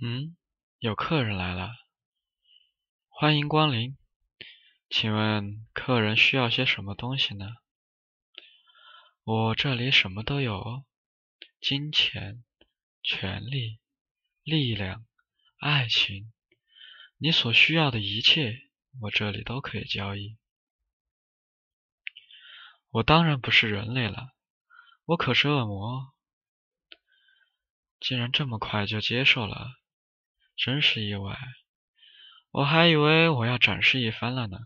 嗯，有客人来了，欢迎光临。请问客人需要些什么东西呢？我这里什么都有哦，金钱、权力、力量、爱情，你所需要的一切，我这里都可以交易。我当然不是人类了，我可是恶魔。竟然这么快就接受了。真是意外，我还以为我要展示一番了呢。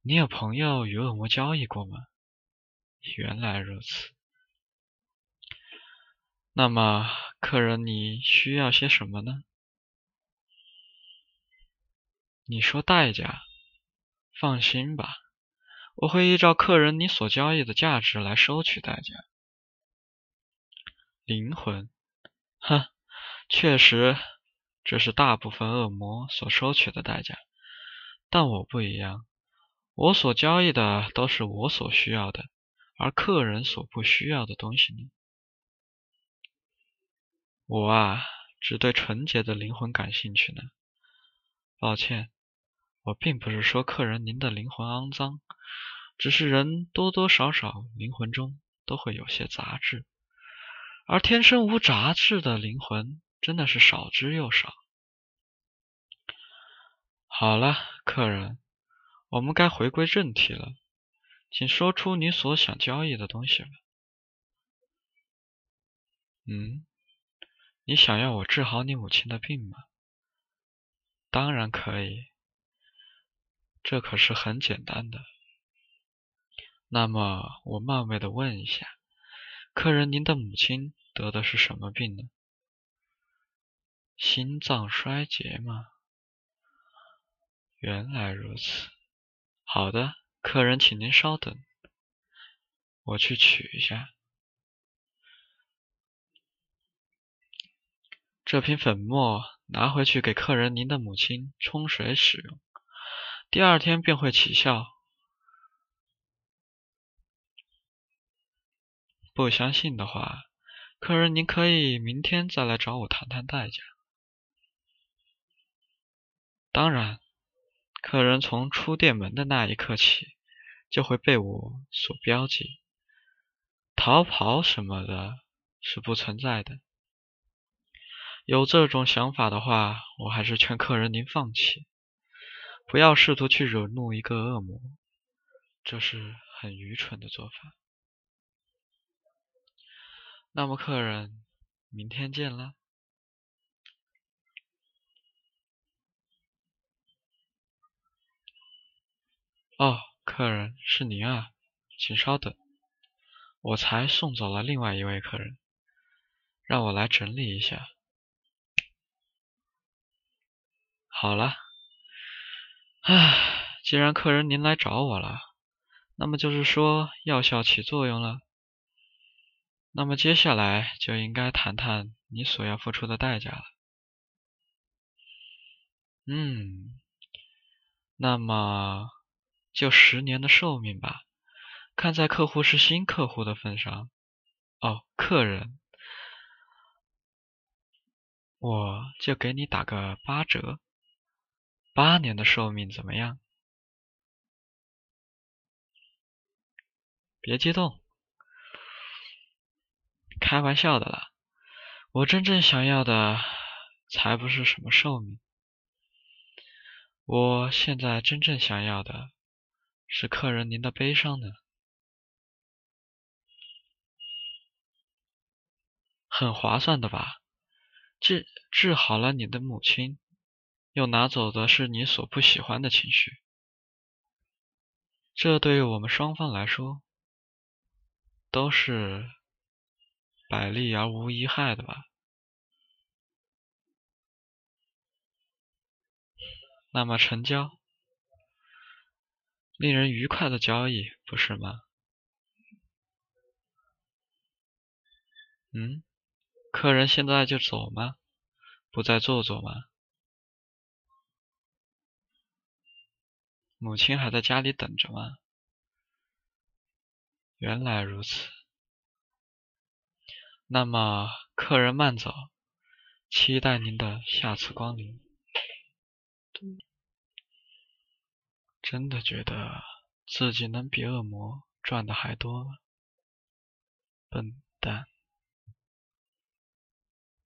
你有朋友与恶魔交易过吗？原来如此。那么，客人，你需要些什么呢？你说代价？放心吧，我会依照客人你所交易的价值来收取代价。灵魂，哼。确实，这是大部分恶魔所收取的代价，但我不一样，我所交易的都是我所需要的，而客人所不需要的东西呢？我啊，只对纯洁的灵魂感兴趣呢。抱歉，我并不是说客人您的灵魂肮脏，只是人多多少少灵魂中都会有些杂质，而天生无杂质的灵魂。真的是少之又少。好了，客人，我们该回归正题了，请说出你所想交易的东西吧。嗯，你想要我治好你母亲的病吗？当然可以，这可是很简单的。那么，我冒昧的问一下，客人，您的母亲得的是什么病呢？心脏衰竭吗？原来如此。好的，客人，请您稍等，我去取一下这瓶粉末，拿回去给客人您的母亲冲水使用，第二天便会起效。不相信的话，客人您可以明天再来找我谈谈代价。当然，客人从出店门的那一刻起，就会被我所标记。逃跑什么的，是不存在的。有这种想法的话，我还是劝客人您放弃，不要试图去惹怒一个恶魔，这是很愚蠢的做法。那么，客人，明天见了。哦，客人是您啊，请稍等，我才送走了另外一位客人，让我来整理一下。好了，唉，既然客人您来找我了，那么就是说药效起作用了。那么接下来就应该谈谈你所要付出的代价了。嗯，那么。就十年的寿命吧，看在客户是新客户的份上。哦，客人，我就给你打个八折，八年的寿命怎么样？别激动，开玩笑的啦。我真正想要的才不是什么寿命，我现在真正想要的。是客人您的悲伤呢，很划算的吧？治治好了你的母亲，又拿走的是你所不喜欢的情绪，这对于我们双方来说，都是百利而无一害的吧？那么成交。令人愉快的交易，不是吗？嗯，客人现在就走吗？不再坐坐吗？母亲还在家里等着吗？原来如此。那么，客人慢走，期待您的下次光临。真的觉得自己能比恶魔赚的还多吗？笨蛋。